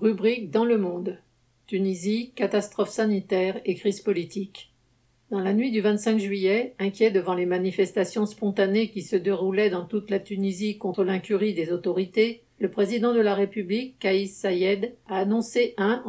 Rubrique dans le monde. Tunisie, catastrophe sanitaire et crise politique. Dans la nuit du 25 juillet, inquiet devant les manifestations spontanées qui se déroulaient dans toute la Tunisie contre l'incurie des autorités, le président de la République, Kaïs Sayed, a annoncé un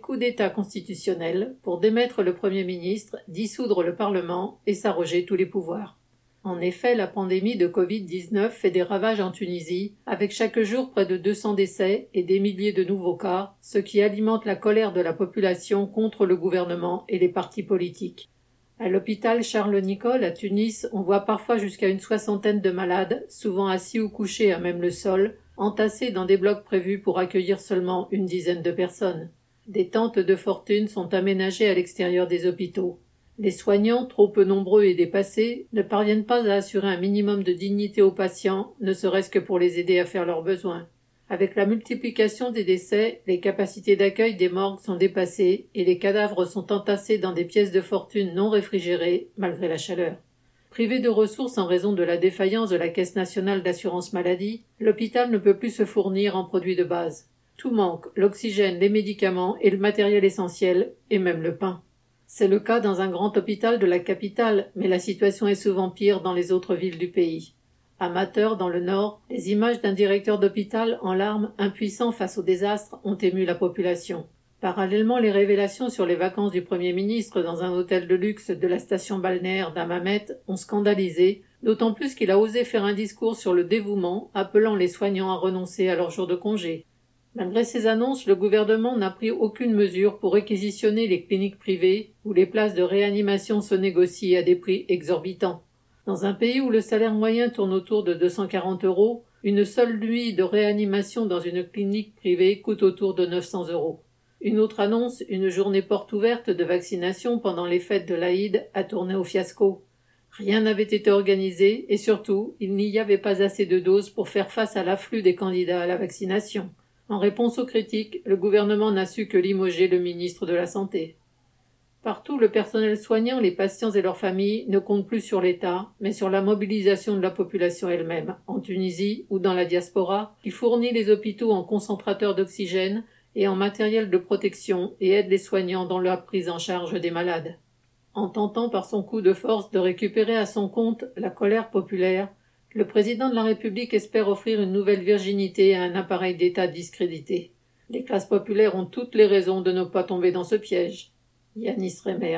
coup d'État constitutionnel pour démettre le Premier ministre, dissoudre le Parlement et s'arroger tous les pouvoirs. En effet, la pandémie de Covid-19 fait des ravages en Tunisie, avec chaque jour près de 200 décès et des milliers de nouveaux cas, ce qui alimente la colère de la population contre le gouvernement et les partis politiques. À l'hôpital Charles Nicolle à Tunis, on voit parfois jusqu'à une soixantaine de malades, souvent assis ou couchés à même le sol, entassés dans des blocs prévus pour accueillir seulement une dizaine de personnes. Des tentes de fortune sont aménagées à l'extérieur des hôpitaux. Les soignants, trop peu nombreux et dépassés, ne parviennent pas à assurer un minimum de dignité aux patients, ne serait-ce que pour les aider à faire leurs besoins. Avec la multiplication des décès, les capacités d'accueil des morgues sont dépassées et les cadavres sont entassés dans des pièces de fortune non réfrigérées, malgré la chaleur. Privé de ressources en raison de la défaillance de la Caisse nationale d'assurance maladie, l'hôpital ne peut plus se fournir en produits de base. Tout manque, l'oxygène, les médicaments et le matériel essentiel, et même le pain. C'est le cas dans un grand hôpital de la capitale, mais la situation est souvent pire dans les autres villes du pays. Amateur dans le Nord, les images d'un directeur d'hôpital en larmes, impuissant face au désastre, ont ému la population. Parallèlement, les révélations sur les vacances du Premier ministre dans un hôtel de luxe de la station balnéaire d'Amamet ont scandalisé, d'autant plus qu'il a osé faire un discours sur le dévouement, appelant les soignants à renoncer à leur jour de congé. Malgré ces annonces, le gouvernement n'a pris aucune mesure pour réquisitionner les cliniques privées où les places de réanimation se négocient à des prix exorbitants. Dans un pays où le salaire moyen tourne autour de 240 euros, une seule nuit de réanimation dans une clinique privée coûte autour de 900 euros. Une autre annonce, une journée porte ouverte de vaccination pendant les fêtes de l'Aïd, a tourné au fiasco. Rien n'avait été organisé et surtout, il n'y avait pas assez de doses pour faire face à l'afflux des candidats à la vaccination. En réponse aux critiques, le gouvernement n'a su que limoger le ministre de la Santé. Partout, le personnel soignant, les patients et leurs familles ne comptent plus sur l'État, mais sur la mobilisation de la population elle-même, en Tunisie ou dans la diaspora, qui fournit les hôpitaux en concentrateurs d'oxygène et en matériel de protection et aide les soignants dans la prise en charge des malades. En tentant par son coup de force de récupérer à son compte la colère populaire, le président de la République espère offrir une nouvelle virginité à un appareil d'État discrédité. Les classes populaires ont toutes les raisons de ne pas tomber dans ce piège. Yanis Remer.